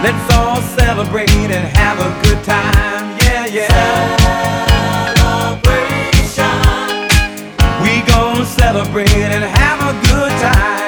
Let's all celebrate and have a good time. Yeah, yeah. Celebration. We gon' celebrate and have a good time.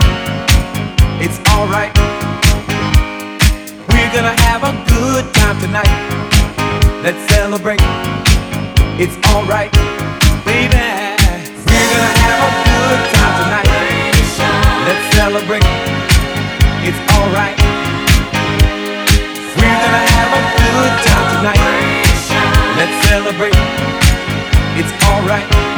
It's alright.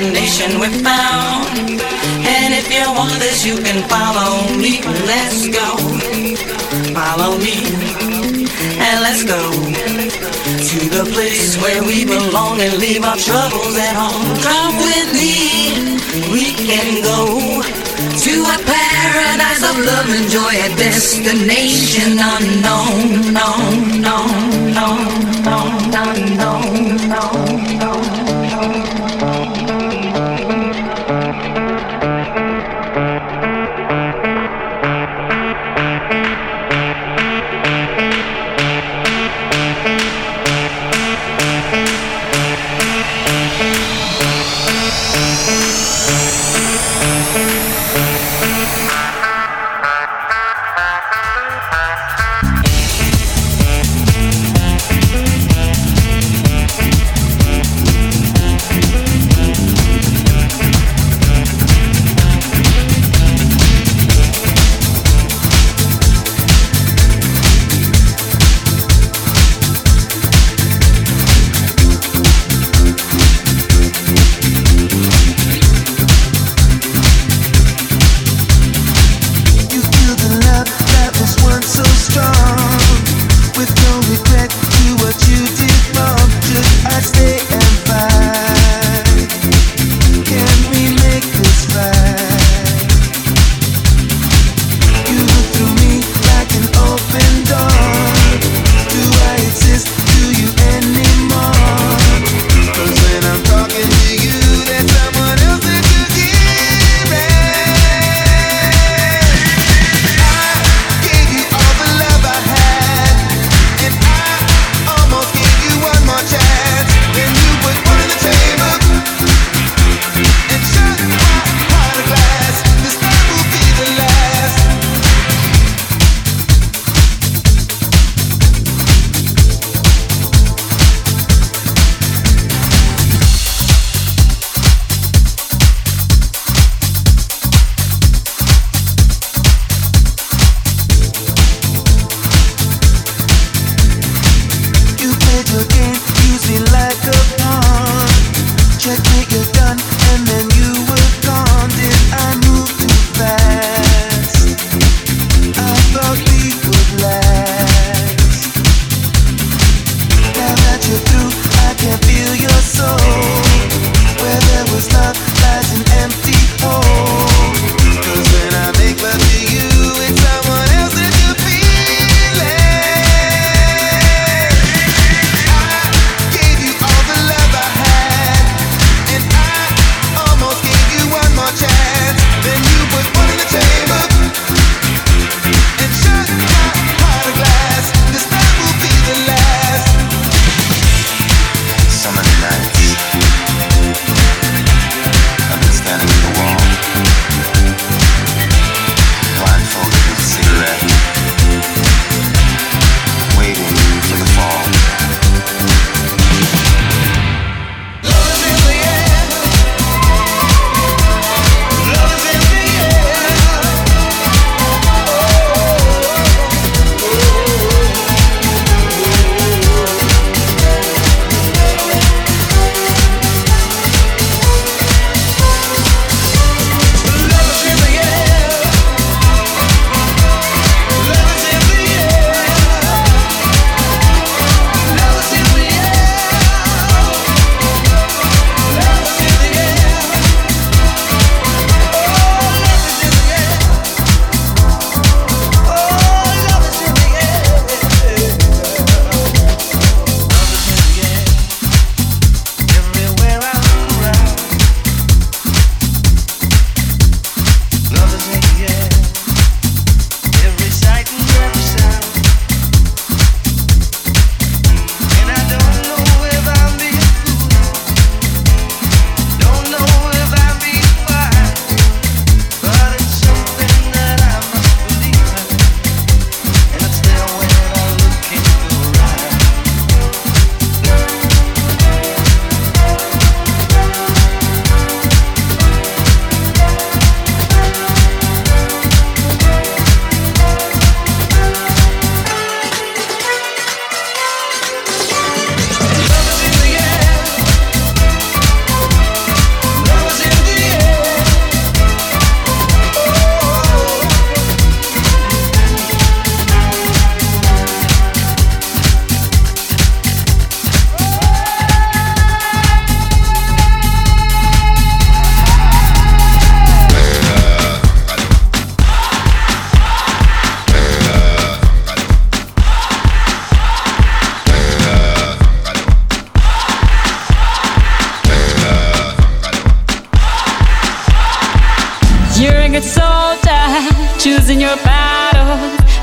Destination we found. And if you want this, you can follow me. Let's go. Follow me. And let's go to the place where we belong and leave our troubles at home. Come with me. We can go to a paradise of love and joy, a destination unknown, known, known, known, known, known, known, known.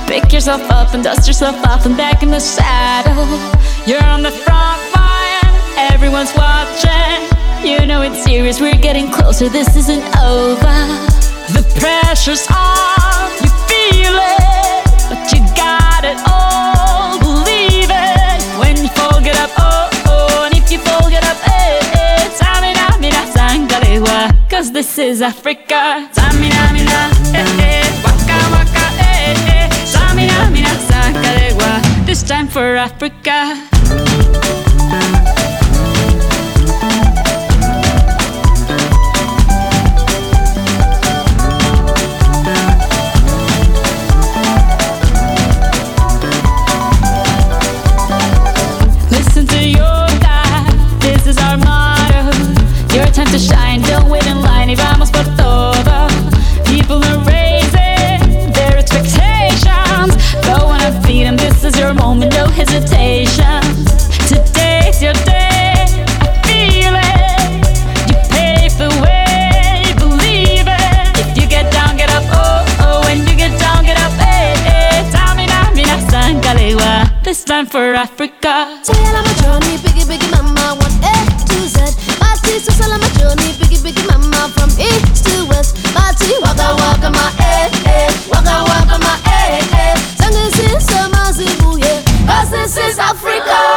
Pick yourself up and dust yourself off and back in the saddle. You're on the front line, everyone's watching. You know it's serious, we're getting closer, this isn't over. The pressure's on, you feel it, but you got it all. Believe it when you fall, get up, oh oh, and if you fall, get up, eh eh. Samina, mina, sangalewa, cause this is Africa. Samina, mina, eh eh, waka waka, eh eh. Samina, mina, sangalewa, this time for Africa. This time for Africa. Africa.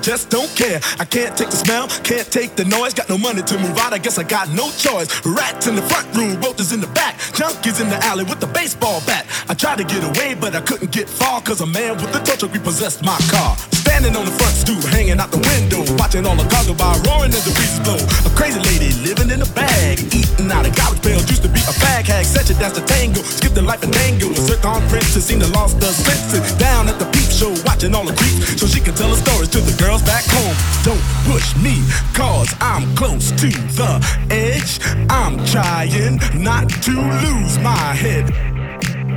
Just don't care. I can't take the smell, can't take the noise. Got no money to move out, I guess I got no choice. Rats in the front room, roaches in the back, junkies in the alley with the baseball bat. I tried to get away, but I couldn't get far, cause a man with a tow truck repossessed my car. Standing on the front stoop, hanging out the window, watching all the cars go by, roaring as the breeze blow. A crazy lady living in a bag, eating out of garbage pails, used to be a fag hag, such a dance to tango, skipped the life and tango. A circumference has seen the lost the senses. Down at the peep show, watching all the creeps, so she can tell her stories to the girls back home. Don't push me, cause I'm close to the edge. I'm trying not to lose my head.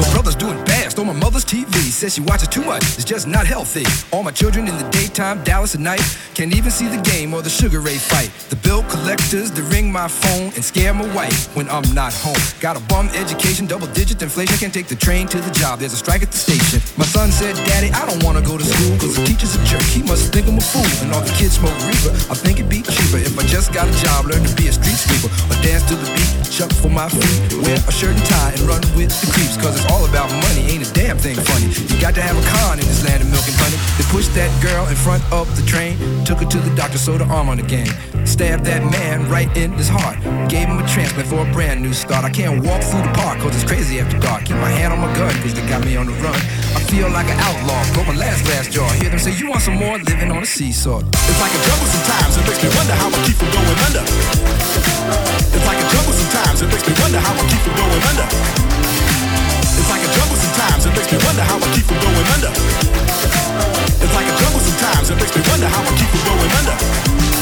My brother's doing best on my mother's TV. Says she watches too much, it's just not healthy. All my children in the daytime, Dallas at night. Can't even see the game or the Sugar Ray fight. The bill collectors, they ring my phone and scare my wife when I'm not home. Got a bum education, double digit inflation. Can't take the train to the job, there's a strike at the station. My son said, Daddy, I don't wanna go to school, must think I'm a fool. And all the kids smoke reefer. I think it'd be cheaper if I just got a job, learn to be a street sweeper. Or dance to the beat, chuck for my feet, wear a shirt and tie, and run with the creeps. Cause it's all about money, ain't a damn thing funny. You got to have a con in this land of milk and honey. They pushed that girl in front of the train, took her to the doctor, sewed her arm on the. Stabbed that man right in his heart. Gave him a transplant for a brand new start. I can't walk through the park cause it's crazy after dark. Keep my hand on my gun cause they got me on the run. I feel like an outlaw, broke my last glass jaw. Hear them say, You want some more? Living on a seesaw. It's like a jungle sometimes, it makes me wonder how I keep from going under. It's like a jungle sometimes, it makes me wonder how I keep from going under. It's like a jungle sometimes, it makes me wonder how I keep from going under. It's like a jungle sometimes, it makes me wonder how I keep from going under.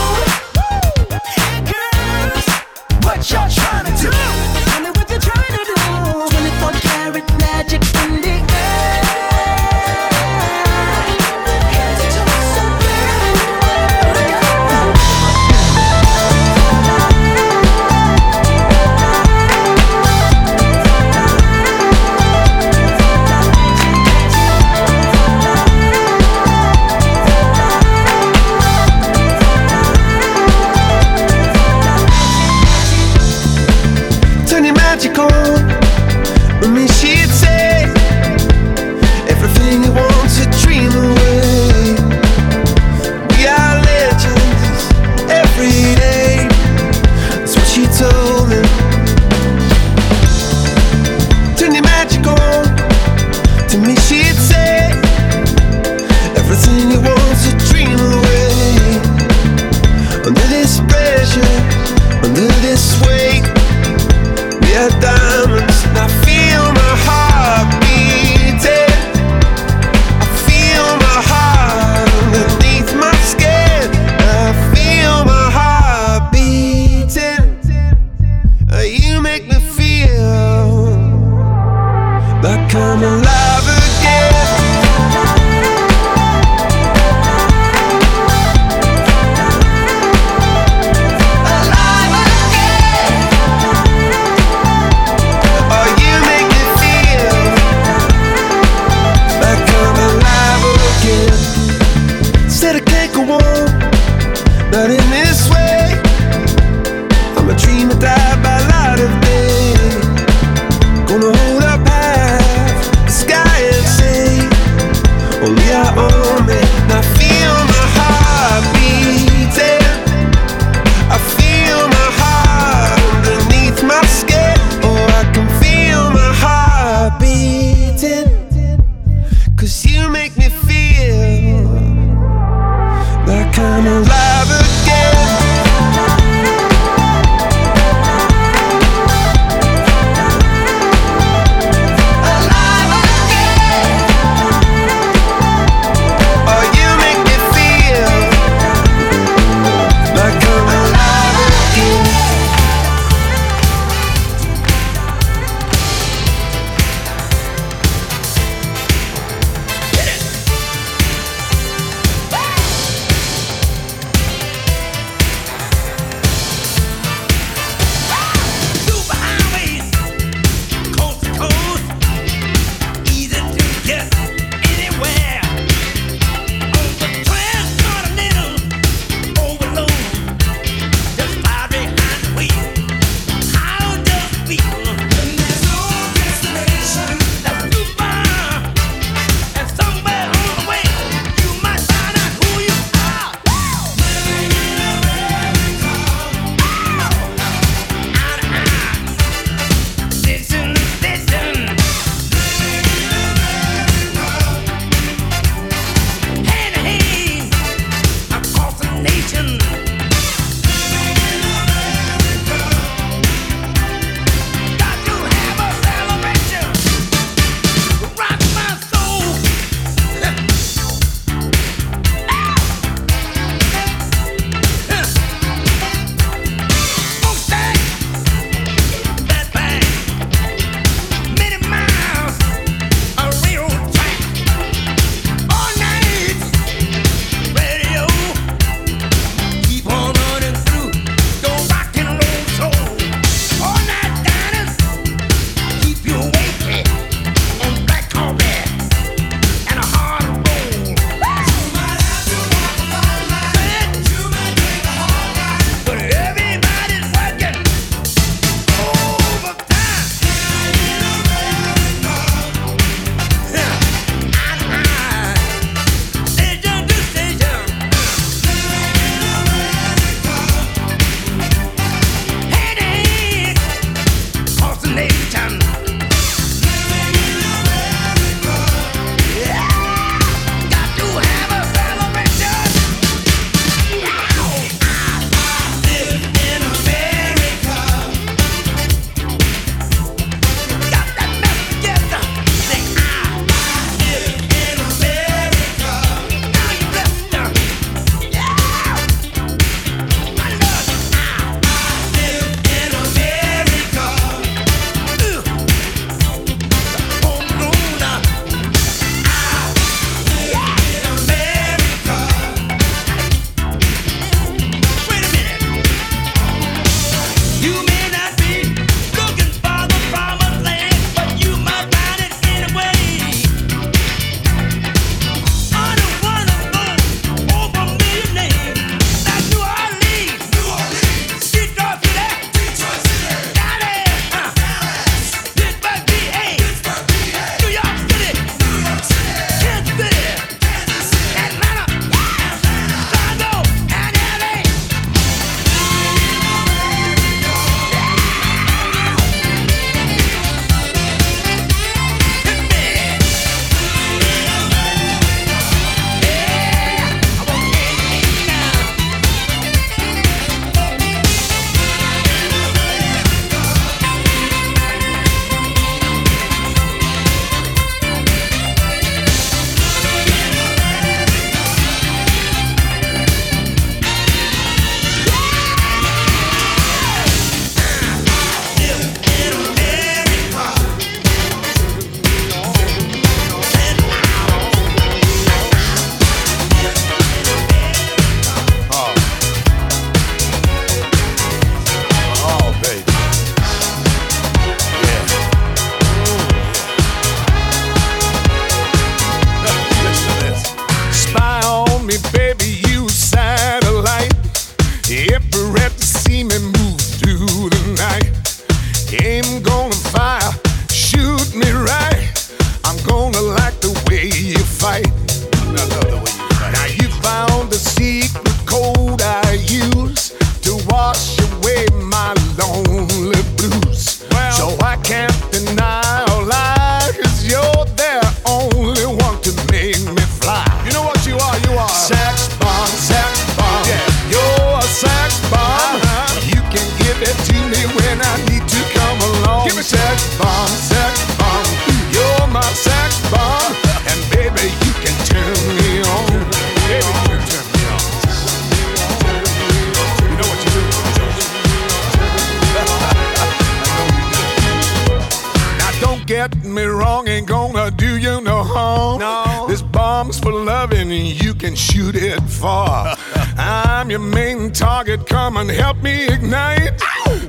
you can shoot it far. I'm your main target, come and help me ignite.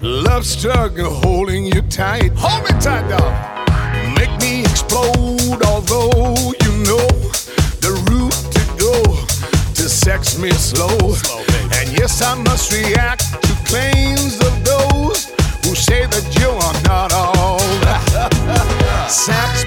Love struggle holding you tight. Hold me tight, dog. Make me explode, although you know the route to go to sex me slow. slow and yes, I must react to claims of those who say that you are not all that. Sex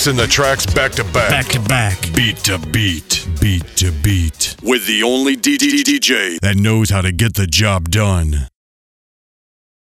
mixing the tracks back to back. Back to back. Beat to beat. Beat to beat. With the only DDDJ that knows how to get the job done.